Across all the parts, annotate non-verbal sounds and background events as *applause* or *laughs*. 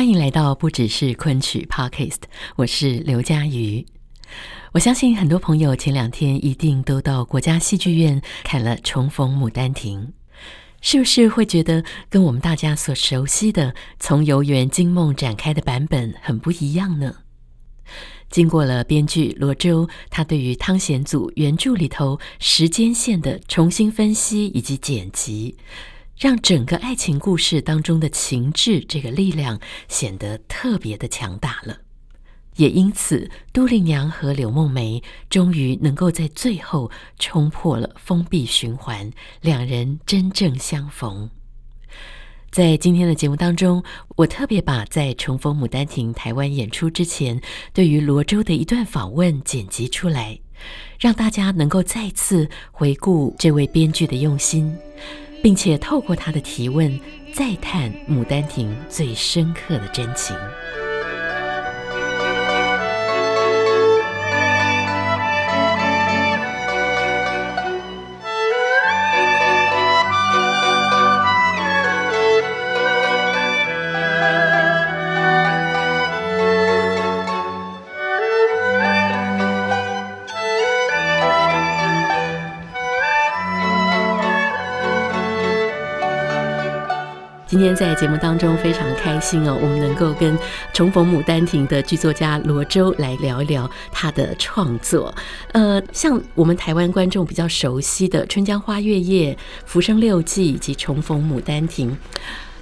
欢迎来到不只是昆曲 Podcast，我是刘佳瑜。我相信很多朋友前两天一定都到国家戏剧院看了《重逢牡丹亭》，是不是会觉得跟我们大家所熟悉的从游园惊梦展开的版本很不一样呢？经过了编剧罗周他对于汤显祖原著里头时间线的重新分析以及剪辑。让整个爱情故事当中的情志这个力量显得特别的强大了，也因此，都令娘和柳梦梅终于能够在最后冲破了封闭循环，两人真正相逢。在今天的节目当中，我特别把在重逢牡丹亭台湾演出之前，对于罗周的一段访问剪辑出来，让大家能够再次回顾这位编剧的用心。并且透过他的提问，再探《牡丹亭》最深刻的真情。今天在节目当中非常开心哦，我们能够跟重逢牡丹亭的剧作家罗周来聊一聊他的创作。呃，像我们台湾观众比较熟悉的《春江花月夜》《浮生六记》以及《重逢牡丹亭》，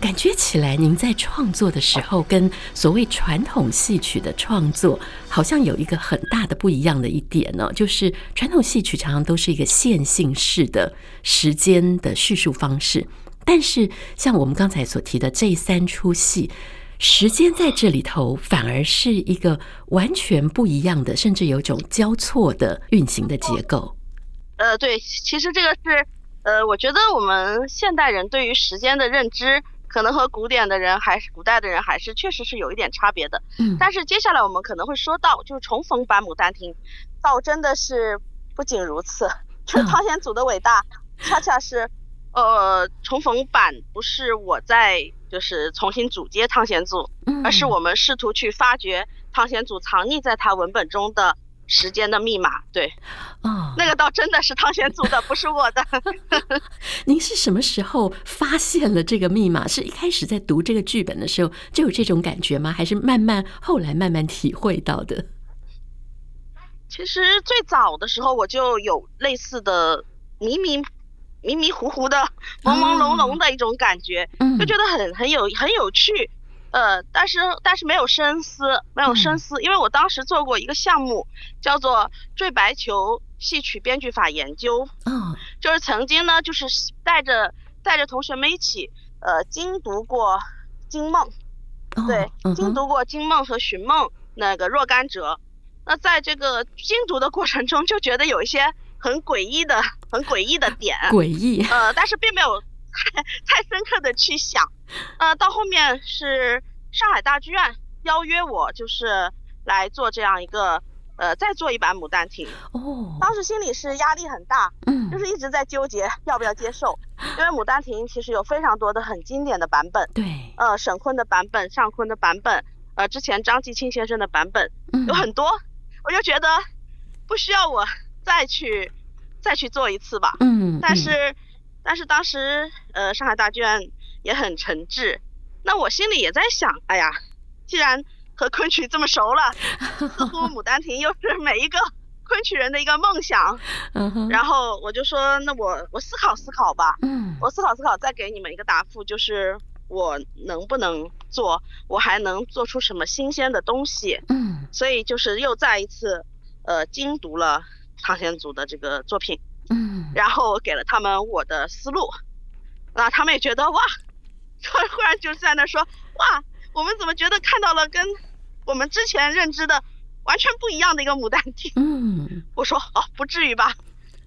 感觉起来您在创作的时候，跟所谓传统戏曲的创作好像有一个很大的不一样的一点呢，就是传统戏曲常常都是一个线性式的时间的叙述方式。但是，像我们刚才所提的这三出戏，时间在这里头反而是一个完全不一样的，甚至有一种交错的运行的结构。呃，对，其实这个是，呃，我觉得我们现代人对于时间的认知，可能和古典的人还是古代的人还是确实是有一点差别的。嗯。但是接下来我们可能会说到，就是重逢版《牡丹亭》，倒真的是不仅如此，*laughs* 就是汤显祖的伟大，恰恰是。呃，重逢版不是我在就是重新组接汤显祖，而是我们试图去发掘汤显祖藏匿在他文本中的时间的密码。对，哦，那个倒真的是汤显祖的，不是我的。*laughs* 您是什么时候发现了这个密码？是一开始在读这个剧本的时候就有这种感觉吗？还是慢慢后来慢慢体会到的？其实最早的时候我就有类似的迷迷。迷迷糊糊的、朦朦胧胧的一种感觉，就觉得很很有很有趣，呃，但是但是没有深思，没有深思，因为我当时做过一个项目，叫做《坠白球戏曲编剧法研究》，就是曾经呢，就是带着带着同学们一起，呃，精读过《惊梦》，对，精读过《惊梦》和《寻梦》那个若干折，那在这个精读的过程中，就觉得有一些。很诡异的，很诡异的点，*laughs* 诡异，呃，但是并没有太太深刻的去想，呃，到后面是上海大剧院邀约我，就是来做这样一个，呃，再做一版《牡丹亭》。哦，当时心里是压力很大，嗯，就是一直在纠结要不要接受，*laughs* 因为《牡丹亭》其实有非常多的很经典的版本，对，呃，沈坤的版本、尚坤的版本，呃，之前张继青先生的版本，嗯，有很多，我就觉得不需要我。再去，再去做一次吧。嗯，但是，嗯、但是当时，呃，上海大剧院也很诚挚。那我心里也在想，哎呀，既然和昆曲这么熟了，似乎 *laughs*《牡丹亭》又是每一个昆曲人的一个梦想。然后我就说，那我我思考思考吧。嗯。我思考思考，再给你们一个答复，就是我能不能做，我还能做出什么新鲜的东西。嗯。所以就是又再一次，呃，精读了。汤显祖的这个作品，嗯，嗯，然后我给了他们我的思路，那他们也觉得哇，突然 *laughs* 忽然就在那说哇，我们怎么觉得看到了跟我们之前认知的完全不一样的一个牡丹亭？嗯，*laughs* 我说哦，不至于吧，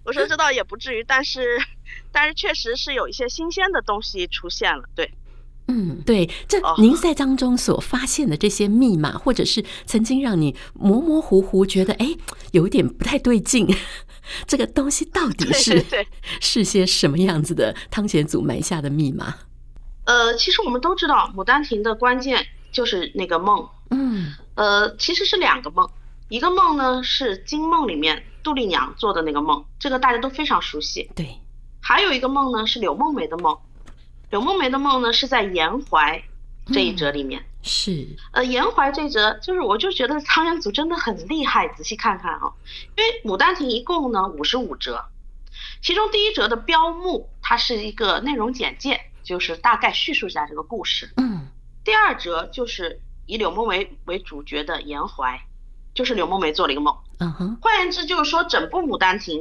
我说这倒也不至于，但是 *laughs* 但是确实是有一些新鲜的东西出现了，对。嗯，对，这您在当中所发现的这些密码，或者是曾经让你模模糊糊觉得哎，有一点不太对劲，这个东西到底是对对对 *laughs* 是些什么样子的？汤显祖埋下的密码。呃，其实我们都知道，《牡丹亭》的关键就是那个梦。嗯，呃，其实是两个梦，一个梦呢是金梦里面杜丽娘做的那个梦，这个大家都非常熟悉。对，还有一个梦呢是柳梦梅的梦。柳梦梅的梦呢，是在延怀这一折里面。嗯、是，呃，颜怀这一折，就是我就觉得汤显祖真的很厉害。仔细看看啊，因为《牡丹亭》一共呢五十五折，其中第一折的标目，它是一个内容简介，就是大概叙述一下这个故事。嗯。第二折就是以柳梦梅为主角的延怀，就是柳梦梅做了一个梦。嗯哼。换言之，就是说整部《牡丹亭》。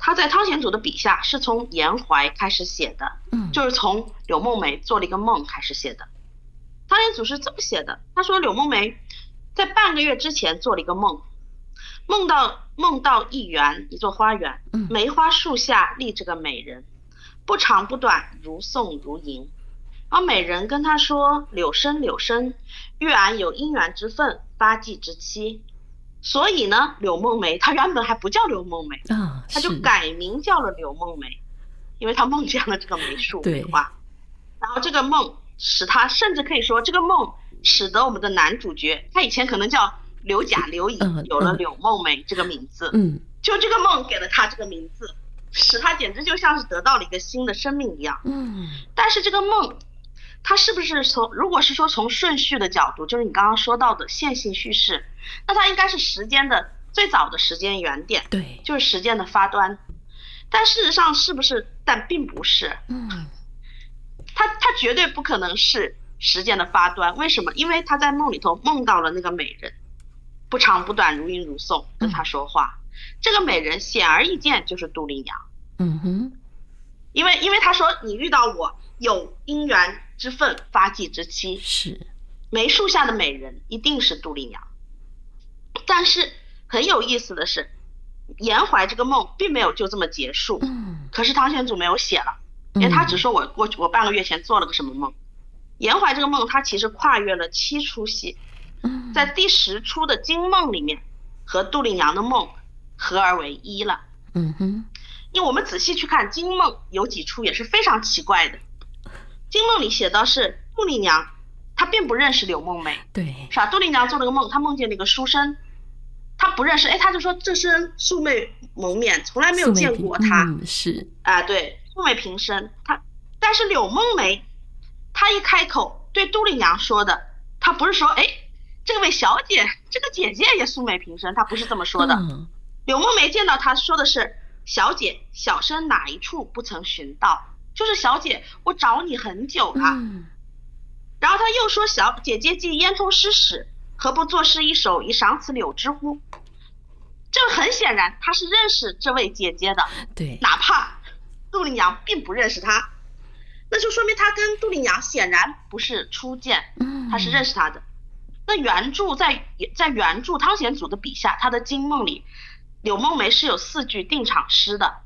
他在汤显祖的笔下是从延怀开始写的，嗯，就是从柳梦梅做了一个梦开始写的。汤显祖是这么写的，他说柳梦梅在半个月之前做了一个梦，梦到梦到一园一座花园，梅花树下立着个美人，不长不短，如宋如银。而美人跟他说：“柳生柳生，玉俺有姻缘之分，发髻之期。”所以呢，柳梦梅她原本还不叫柳梦梅，啊，她就改名叫了柳梦梅，因为他梦见了这个梅树梅花，然后这个梦使他甚至可以说这个梦使得我们的男主角他以前可能叫刘甲刘乙，有了柳梦梅这个名字，嗯，就这个梦给了他这个名字，使他简直就像是得到了一个新的生命一样，嗯，但是这个梦。它是不是从，如果是说从顺序的角度，就是你刚刚说到的线性叙事，那它应该是时间的最早的时间原点，对，就是时间的发端。但事实上是不是？但并不是。嗯，他他绝对不可能是时间的发端。为什么？因为他在梦里头梦到了那个美人，不长不短，如吟如颂，跟他说话。嗯、这个美人显而易见就是杜丽娘。嗯哼，因为因为他说你遇到我有姻缘。之分，发迹之期，是梅树下的美人一定是杜丽娘。但是很有意思的是，颜怀这个梦并没有就这么结束。嗯。可是汤显祖没有写了，因为他只说我我我半个月前做了个什么梦。延怀这个梦，他其实跨越了七出戏，在第十出的金梦里面，和杜丽娘的梦合而为一了。嗯哼。因为我们仔细去看金梦，有几出也是非常奇怪的。金梦里写的是杜丽娘，她并不认识柳梦梅，对，是吧？杜丽娘做了个梦，她梦见了一个书生，她不认识，哎，他就说这身素昧蒙面，从来没有见过他，嗯、是，啊，对，素昧平生，他，但是柳梦梅，她一开口对杜丽娘说的，她不是说，哎，这位小姐，这个姐姐也素昧平生，她不是这么说的。嗯、柳梦梅见到她说的是，小姐，小生哪一处不曾寻到？就是小姐，我找你很久了。嗯，然后他又说：“小姐姐既焉通诗史，何不作诗一首以赏此柳之乎？”这很显然，他是认识这位姐姐的。对，哪怕杜丽娘并不认识他，那就说明他跟杜丽娘显然不是初见。嗯，他是认识他的。那原著在在原著汤显祖的笔下，他的金梦里，柳梦梅是有四句定场诗的。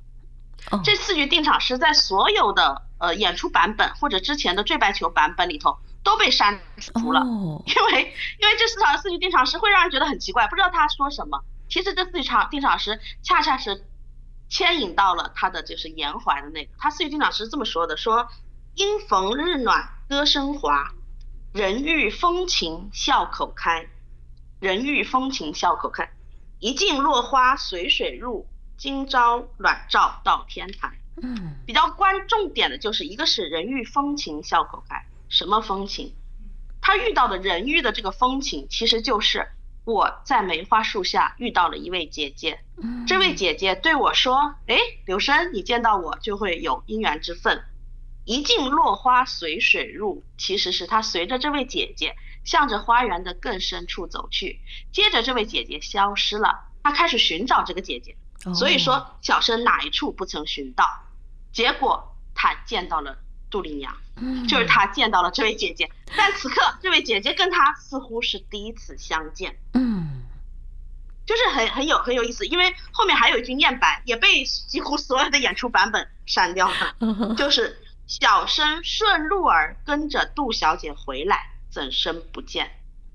这四句定场诗在所有的呃演出版本或者之前的坠白球版本里头都被删除了，因为因为这四场四句定场诗会让人觉得很奇怪，不知道他说什么。其实这四句场定场诗恰恰是牵引到了他的就是颜怀的那个，他四句定场诗是这么说的：说因逢日暖歌声华，人遇风情笑口开，人遇风情笑口开，一径落花随水入。今朝暖照到天台，嗯，比较关重点的就是一个是人遇风情笑口开，什么风情？他遇到的人遇的这个风情，其实就是我在梅花树下遇到了一位姐姐，嗯，这位姐姐对我说，哎，柳生，你见到我就会有姻缘之分。一径落花随水入，其实是他随着这位姐姐向着花园的更深处走去，接着这位姐姐消失了，他开始寻找这个姐姐。哦、所以说小生哪一处不曾寻到，结果他见到了杜丽娘，嗯、就是他见到了这位姐姐，但此刻这位姐姐跟他似乎是第一次相见，嗯，就是很很有很有意思，因为后面还有一句念白也被几乎所有的演出版本删掉了，嗯、就是小生顺路儿跟着杜小姐回来，怎生不见？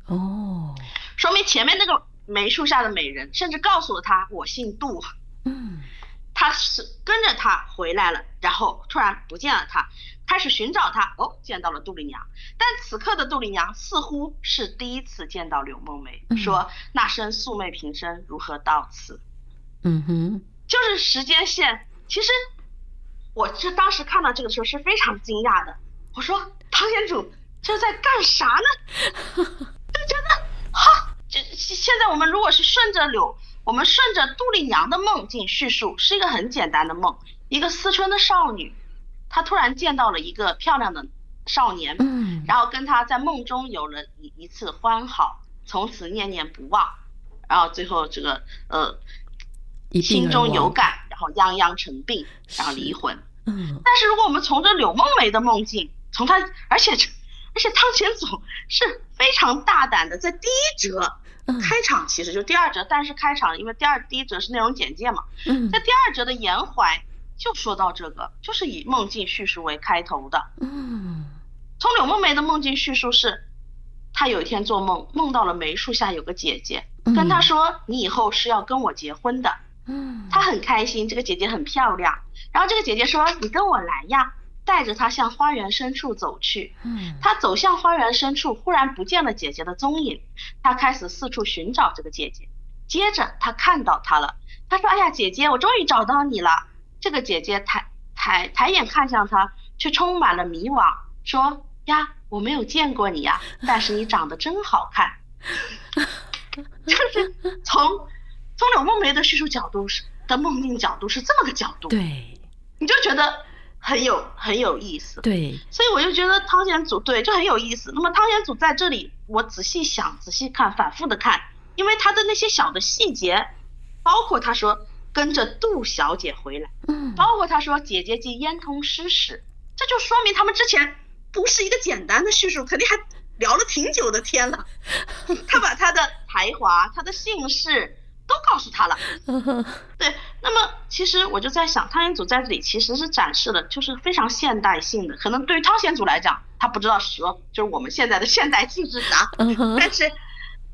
哦，说明前面那个梅树下的美人甚至告诉了他我姓杜，嗯，他是跟着他回来了，然后突然不见了他。开始寻找他，哦，见到了杜丽娘，但此刻的杜丽娘似乎是第一次见到柳梦梅，嗯、说那声素昧平生如何到此？嗯哼，就是时间线。其实我这当时看到这个时候是非常惊讶的，我说唐先主这在干啥呢？就觉得哈，这现在我们如果是顺着柳，我们顺着杜丽娘的梦境叙述，是一个很简单的梦，一个思春的少女。他突然见到了一个漂亮的少年，嗯，然后跟他在梦中有了一一次欢好，从此念念不忘，然后最后这个呃，心中有感，然后泱泱成病，然后离婚。嗯，但是如果我们从这柳梦梅的梦境，从她，而且而且汤显祖是非常大胆的，在第一折开场其实就第二折，但是开场因为第二第一折是内容简介嘛，嗯，在第二折的延怀。就说到这个，就是以梦境叙述为开头的。嗯，从柳梦梅的梦境叙述是，她有一天做梦，梦到了梅树下有个姐姐，跟她说：“你以后是要跟我结婚的。”嗯，她很开心，这个姐姐很漂亮。然后这个姐姐说：“你跟我来呀。”带着她向花园深处走去。嗯，她走向花园深处，忽然不见了姐姐的踪影。她开始四处寻找这个姐姐。接着她看到她了，她说：“哎呀，姐姐，我终于找到你了。”这个姐姐抬抬抬眼看向他，却充满了迷惘，说：“呀，我没有见过你呀，但是你长得真好看。*laughs* ”就是从从柳梦梅的叙述角度是的梦境角度是这么个角度，对，你就觉得很有很有意思，对，所以我就觉得汤显祖对就很有意思。那么汤显祖在这里，我仔细想、仔细看、反复的看，因为他的那些小的细节，包括他说。跟着杜小姐回来，嗯，包括他说姐姐即烟通诗史，这就说明他们之前不是一个简单的叙述，肯定还聊了挺久的天了。他把他的才华、他的姓氏都告诉他了。*laughs* 对，那么其实我就在想，汤显祖在这里其实是展示了，就是非常现代性的。可能对于汤显祖来讲，他不知道蛇就是我们现在的现代性是啥，但是。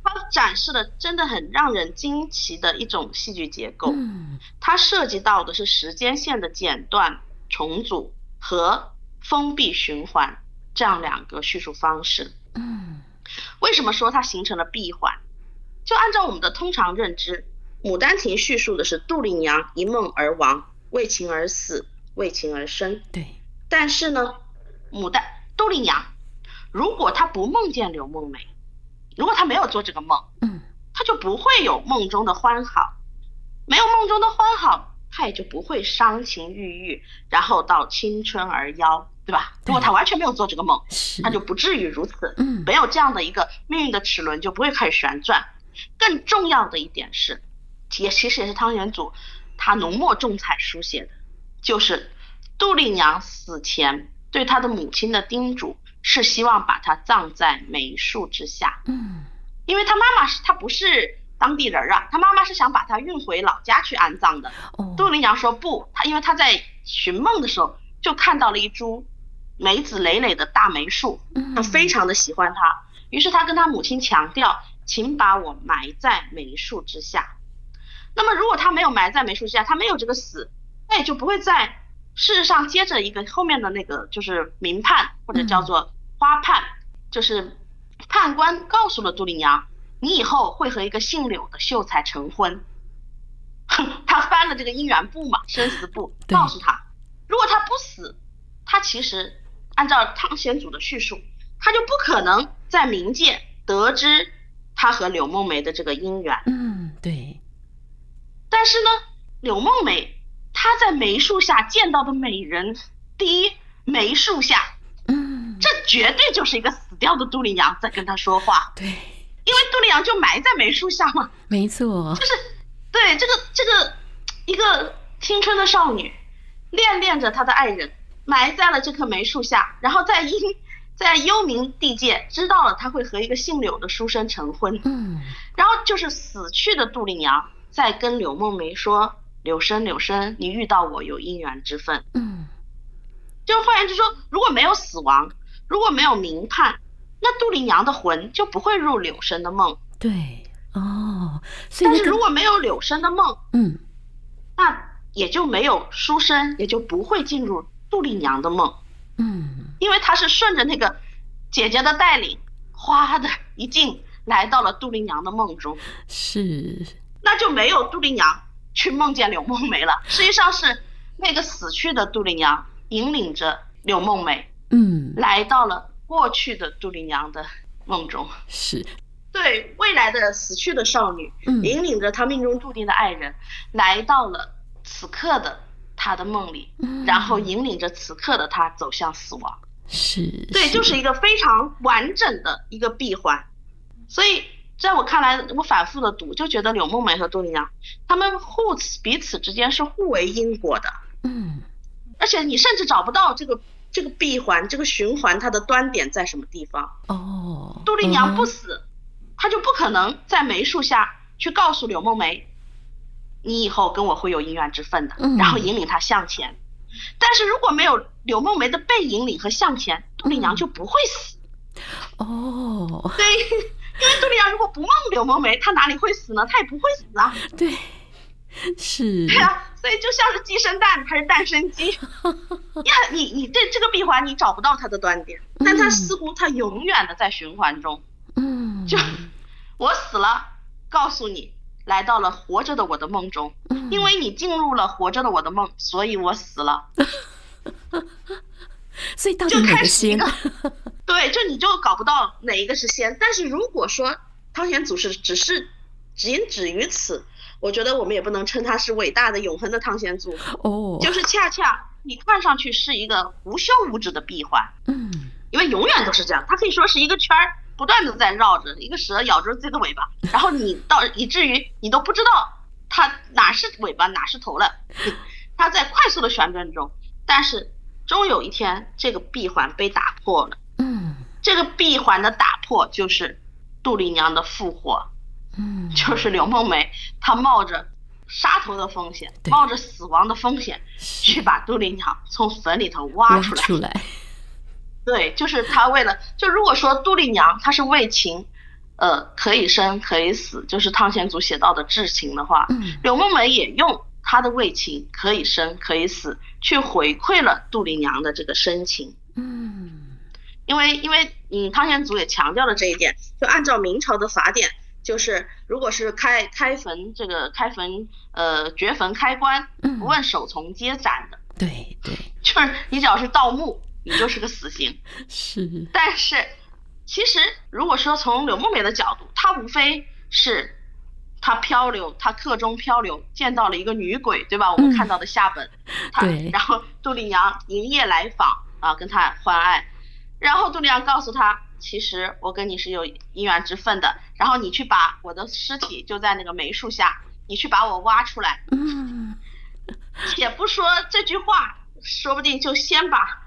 它展示的真的很让人惊奇的一种戏剧结构，嗯，它涉及到的是时间线的剪断、重组和封闭循环这样两个叙述方式。嗯，为什么说它形成了闭环？就按照我们的通常认知，《牡丹亭》叙述的是杜丽娘一梦而亡，为情而死，为情而生。对。但是呢，牡丹杜丽娘如果她不梦见柳梦梅。如果他没有做这个梦，嗯，他就不会有梦中的欢好，没有梦中的欢好，他也就不会伤情郁郁，然后到青春而夭，对吧？如果他完全没有做这个梦，他就不至于如此，嗯，没有这样的一个命运的齿轮就不会开始旋转。更重要的一点是，也其实也是汤显祖他浓墨重彩书写的，就是杜丽娘死前对她的母亲的叮嘱。是希望把他葬在梅树之下，嗯，因为他妈妈是他不是当地人啊，他妈妈是想把他运回老家去安葬的。哦，杜丽娘说不，他因为他在寻梦的时候就看到了一株梅子累累的大梅树，他非常的喜欢它，于是他跟他母亲强调，请把我埋在梅树之下。那么如果他没有埋在梅树之下，他没有这个死，那也就不会在。事实上，接着一个后面的那个就是明判，或者叫做花判，嗯、就是判官告诉了杜丽娘，你以后会和一个姓柳的秀才成婚。*laughs* 他翻了这个姻缘簿嘛，生死簿，告诉他，如果他不死，他其实按照汤显祖的叙述，他就不可能在冥界得知他和柳梦梅的这个姻缘。嗯，对。但是呢，柳梦梅。她在梅树下见到的美人，第一，梅树下，嗯，这绝对就是一个死掉的杜丽娘在跟他说话，对，因为杜丽娘就埋在梅树下嘛，没错，就是，对这个这个一个青春的少女，恋恋着她的爱人，埋在了这棵梅树下，然后在阴在幽冥地界知道了他会和一个姓柳的书生成婚。嗯，然后就是死去的杜丽娘在跟柳梦梅说：“柳生，柳生，你遇到我有姻缘之分。”嗯，就换言之说，如果没有死亡，如果没有明判，那杜丽娘的魂就不会入柳生的梦。对，哦，但是如果没有柳生的梦，嗯，那也就没有书生，也就不会进入杜丽娘的梦。嗯，因为他是顺着那个姐姐的带领，哗的一进来到了杜丽娘的梦中。是，那就没有杜丽娘去梦见柳梦梅了。实际上是那个死去的杜丽娘引领着柳梦梅，嗯，来到了过去的杜丽娘的梦中。是，对未来的死去的少女，嗯，引领着她命中注定的爱人，来到了此刻的。她的梦里，然后引领着此刻的她走向死亡。是，对，就是一个非常完整的一个闭环。所以在我看来，我反复的读，就觉得柳梦梅和杜丽娘，他们互此彼此之间是互为因果的。嗯，而且你甚至找不到这个这个闭环这个循环它的端点在什么地方。哦，杜丽娘不死，她就不可能在梅树下去告诉柳梦梅。你以后跟我会有姻缘之分的，然后引领他向前。嗯、但是如果没有柳梦梅的被引领和向前，杜丽娘就不会死。哦，对，因为杜丽娘如果不梦柳梦梅，她哪里会死呢？她也不会死啊。对，*laughs* 是。对啊，所以就像是鸡生蛋还是蛋生鸡，*laughs* 呀，你你这这个闭环你找不到它的端点，但它似乎它永远的在循环中。嗯，就我死了，告诉你。来到了活着的我的梦中，因为你进入了活着的我的梦，所以我死了。*laughs* 所以到底哪个先？对，就你就搞不到哪一个是先。但是如果说汤显祖是只是仅止于此，我觉得我们也不能称他是伟大的永恒的汤显祖。哦，就是恰恰你看上去是一个无休无止的闭环。嗯，因为永远都是这样，它可以说是一个圈儿。不断的在绕着一个蛇咬着自己的尾巴，然后你到以至于你都不知道它哪是尾巴哪是头了，它在快速的旋转中，但是终有一天这个闭环被打破了。嗯，这个闭环的打破就是杜丽娘的复活。嗯，就是柳梦梅她冒着杀头的风险，冒着死亡的风险去把杜丽娘从坟里头挖出来。出来。对，就是他为了，就如果说杜丽娘她是为情，呃，可以生可以死，就是汤显祖写到的至情的话，嗯，柳梦梅也用她的为情可以生可以死去回馈了杜丽娘的这个深情，嗯，因为因为嗯汤显祖也强调了这一点，就按照明朝的法典，就是如果是开开坟这个开坟呃掘坟开棺，不问首从皆斩的，嗯，对对，*laughs* 就是你只要是盗墓。你就是个死刑，*laughs* 是。但是，其实如果说从柳梦梅的角度，她无非是，她漂流，她客中漂流，见到了一个女鬼，对吧？我们看到的下本，嗯、对。然后杜丽娘营夜来访啊，跟她欢爱，然后杜丽娘告诉她，其实我跟你是有姻缘之分的，然后你去把我的尸体就在那个梅树下，你去把我挖出来。嗯。且不说这句话，说不定就先把。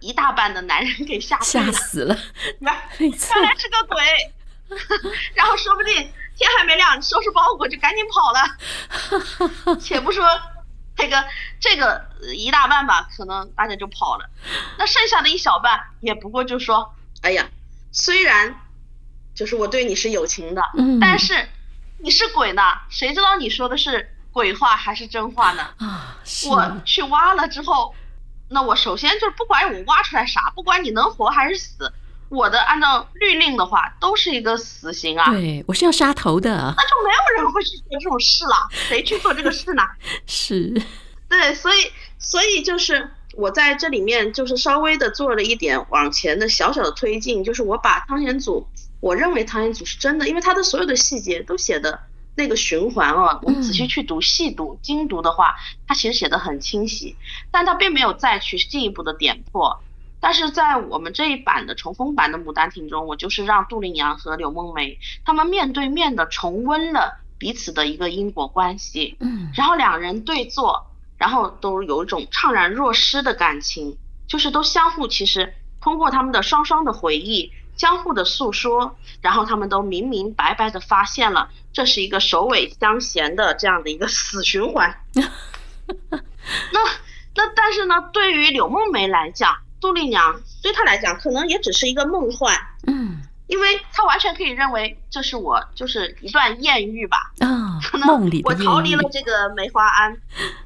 一大半的男人给吓吓死了，*laughs* 原原来是个鬼，*laughs* 然后说不定天还没亮，收拾包裹就赶紧跑了。*laughs* 且不说这个这个一大半吧，可能大家就跑了，那剩下的一小半也不过就说，哎呀，虽然就是我对你是有情的，嗯，但是你是鬼呢，谁知道你说的是鬼话还是真话呢？啊，我去挖了之后。那我首先就是不管我挖出来啥，不管你能活还是死，我的按照律令的话都是一个死刑啊。对，我是要杀头的。那就没有人会去做这种事了，谁去做这个事呢？*laughs* 是。对，所以所以就是我在这里面就是稍微的做了一点往前的小小的推进，就是我把汤显祖，我认为汤显祖是真的，因为他的所有的细节都写的。那个循环啊，我们仔细去读、细读、精读的话，他其实写的很清晰，但他并没有再去进一步的点破。但是在我们这一版的重封版的《牡丹亭》中，我就是让杜丽娘和柳梦梅他们面对面的重温了彼此的一个因果关系，嗯，然后两人对坐，然后都有一种怅然若失的感情，就是都相互其实通过他们的双双的回忆，相互的诉说，然后他们都明明白白的发现了这是一个首尾相衔的这样的一个死循环。*laughs* 那那但是呢，对于柳梦梅来讲，杜丽娘对她来讲可能也只是一个梦幻，嗯，因为他完全可以认为这是我就是一段艳遇吧，啊、哦，可能我逃离了这个梅花庵，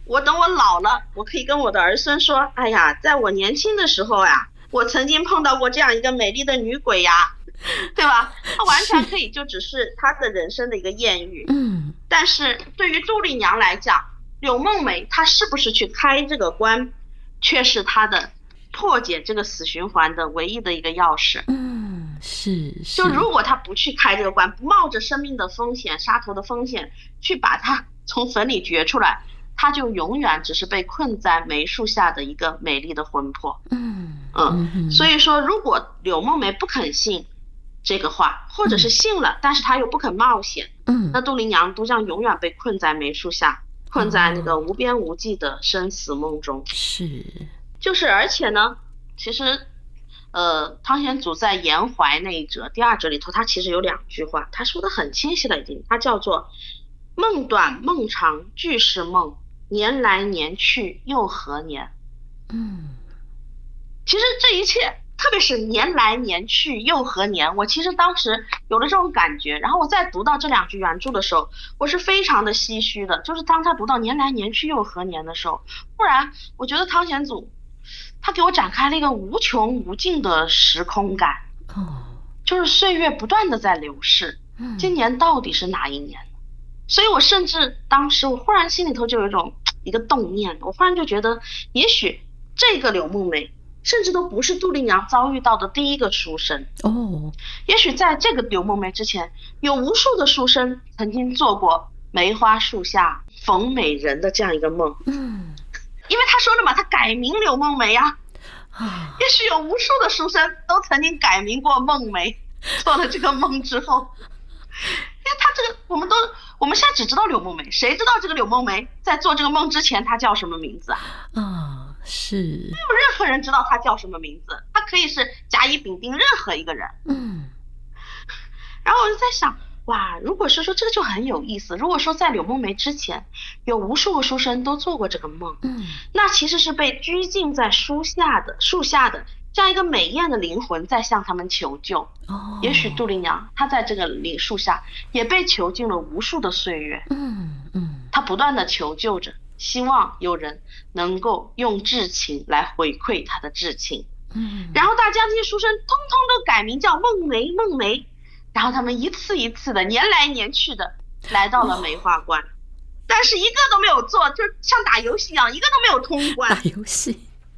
我等我老了，我可以跟我的儿孙说，哎呀，在我年轻的时候呀，我曾经碰到过这样一个美丽的女鬼呀，对吧？他完全可以就只是他的人生的一个艳遇，嗯，但是对于杜丽娘来讲。柳梦梅，她是不是去开这个关，却是她的破解这个死循环的唯一的一个钥匙。嗯，是。是就如果他不去开这个关，不冒着生命的风险、杀头的风险去把他 *laughs* 从坟里掘出来，他就永远只是被困在梅树下的一个美丽的魂魄。嗯嗯，嗯。所以说，如果柳梦梅不肯信这个话，或者是信了，嗯、但是她又不肯冒险，嗯，那杜丽娘都将永远被困在梅树下。困在那个无边无际的生死梦中，哦、是，就是而且呢，其实，呃，汤显祖在延怀那一折第二折里头，他其实有两句话，他说的很清晰了已经，他叫做梦短梦长俱是梦，年来年去又何年？嗯，其实这一切。特别是年来年去又何年？我其实当时有了这种感觉，然后我在读到这两句原著的时候，我是非常的唏嘘的。就是当他读到年来年去又何年的时候，忽然我觉得汤显祖他给我展开了一个无穷无尽的时空感。哦，就是岁月不断的在流逝，今年到底是哪一年？所以我甚至当时我忽然心里头就有一种一个动念，我忽然就觉得，也许这个柳梦梅。甚至都不是杜丽娘遭遇到的第一个书生哦，也许在这个柳梦梅之前，有无数的书生曾经做过梅花树下逢美人的这样一个梦。嗯，因为他说了嘛，他改名柳梦梅呀。啊，也许有无数的书生都曾经改名过梦梅，*laughs* 做了这个梦之后，因为他这个我们都我们现在只知道柳梦梅，谁知道这个柳梦梅在做这个梦之前她叫什么名字啊？啊。是，没有任何人知道她叫什么名字，她可以是甲乙丙丁任何一个人。嗯，然后我就在想，哇，如果是说这个就很有意思。如果说在柳梦梅之前，有无数个书生都做过这个梦，嗯，那其实是被拘禁在树下的树下的这样一个美艳的灵魂在向他们求救。哦，也许杜丽娘她在这个林树下也被囚禁了无数的岁月。嗯嗯，她不断的求救着。希望有人能够用至情来回馈她的至情，嗯，然后大家这些书生通通都改名叫梦梅梦梅，然后他们一次一次的年来年去的来到了梅花关，但是一个都没有做，就像打游戏一样，一个都没有通关。打游戏，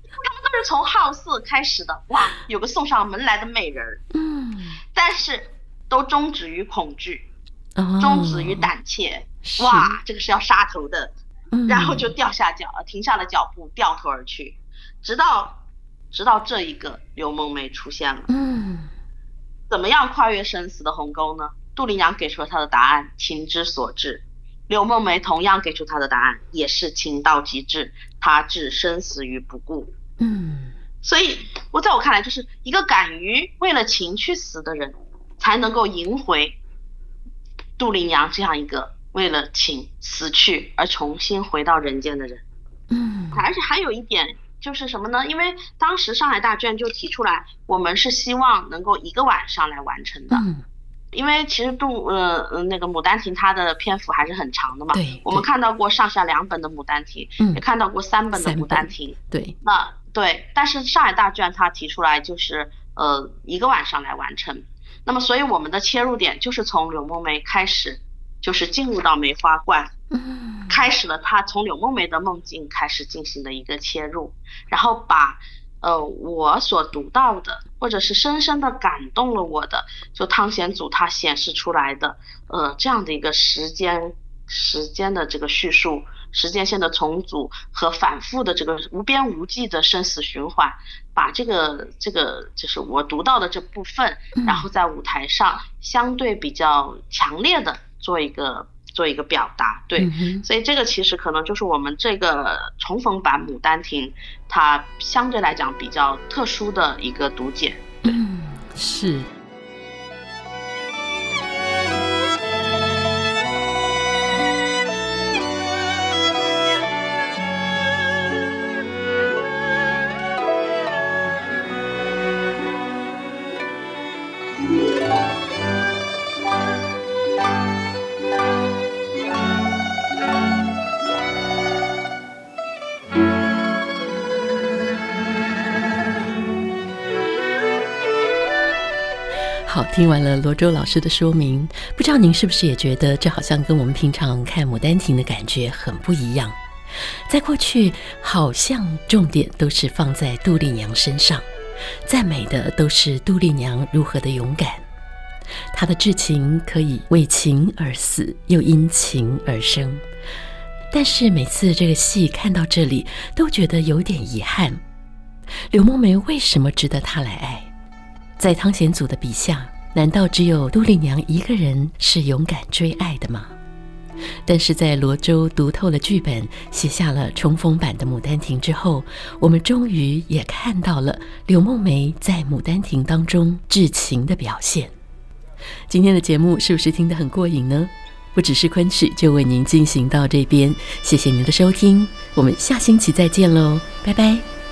他们都是从好色开始的，哇，有个送上门来的美人儿，嗯，但是都终止于恐惧，哦，终止于胆怯，哇，这个是要杀头的。然后就掉下脚，停下了脚步，掉头而去，直到直到这一个刘梦梅出现了。嗯，怎么样跨越生死的鸿沟呢？杜丽娘给出了她的答案，情之所至。柳梦梅同样给出她的答案，也是情到极致，她置生死于不顾。嗯，所以我在我看来，就是一个敢于为了情去死的人，才能够赢回杜丽娘这样一个。为了情死去而重新回到人间的人，嗯，而且还有一点就是什么呢？因为当时上海大卷就提出来，我们是希望能够一个晚上来完成的，嗯，因为其实杜呃呃那个《牡丹亭》它的篇幅还是很长的嘛，对，我们看到过上下两本的《牡丹亭》，嗯，也看到过三本的《牡丹亭》，对，那对，但是上海大卷它提出来就是呃一个晚上来完成，那么所以我们的切入点就是从柳梦梅开始。就是进入到梅花关，嗯，开始了他从柳梦梅的梦境开始进行的一个切入，然后把呃我所读到的，或者是深深的感动了我的，就汤显祖他显示出来的呃这样的一个时间时间的这个叙述，时间线的重组和反复的这个无边无际的生死循环，把这个这个就是我读到的这部分，然后在舞台上相对比较强烈的。做一个做一个表达。对，嗯、所以这个其实可能就是我们这个重逢版《牡丹亭》，它相对来讲比较特殊的一个读解。嗯，是。听完了罗周老师的说明，不知道您是不是也觉得这好像跟我们平常看《牡丹亭》的感觉很不一样？在过去，好像重点都是放在杜丽娘身上，赞美的都是杜丽娘如何的勇敢，她的至情可以为情而死，又因情而生。但是每次这个戏看到这里，都觉得有点遗憾，柳梦梅为什么值得他来爱？在汤显祖的笔下，难道只有杜丽娘一个人是勇敢追爱的吗？但是在罗周读透了剧本，写下了重逢版的《牡丹亭》之后，我们终于也看到了柳梦梅在《牡丹亭》当中至情的表现。今天的节目是不是听得很过瘾呢？不只是昆曲，就为您进行到这边，谢谢您的收听，我们下星期再见喽，拜拜。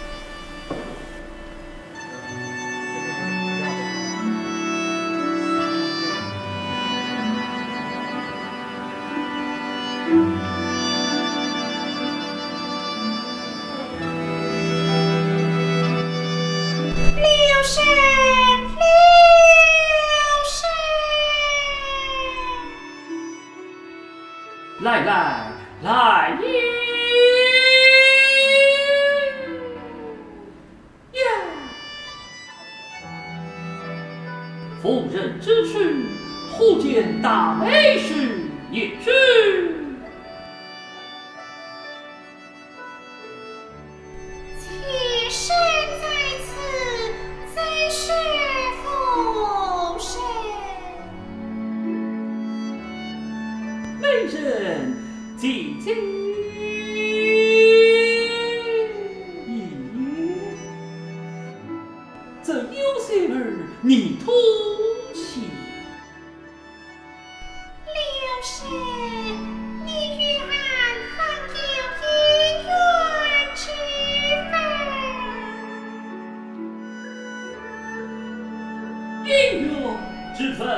来来来耶！呀！妇人之事，忽见大美事也是。应有之分。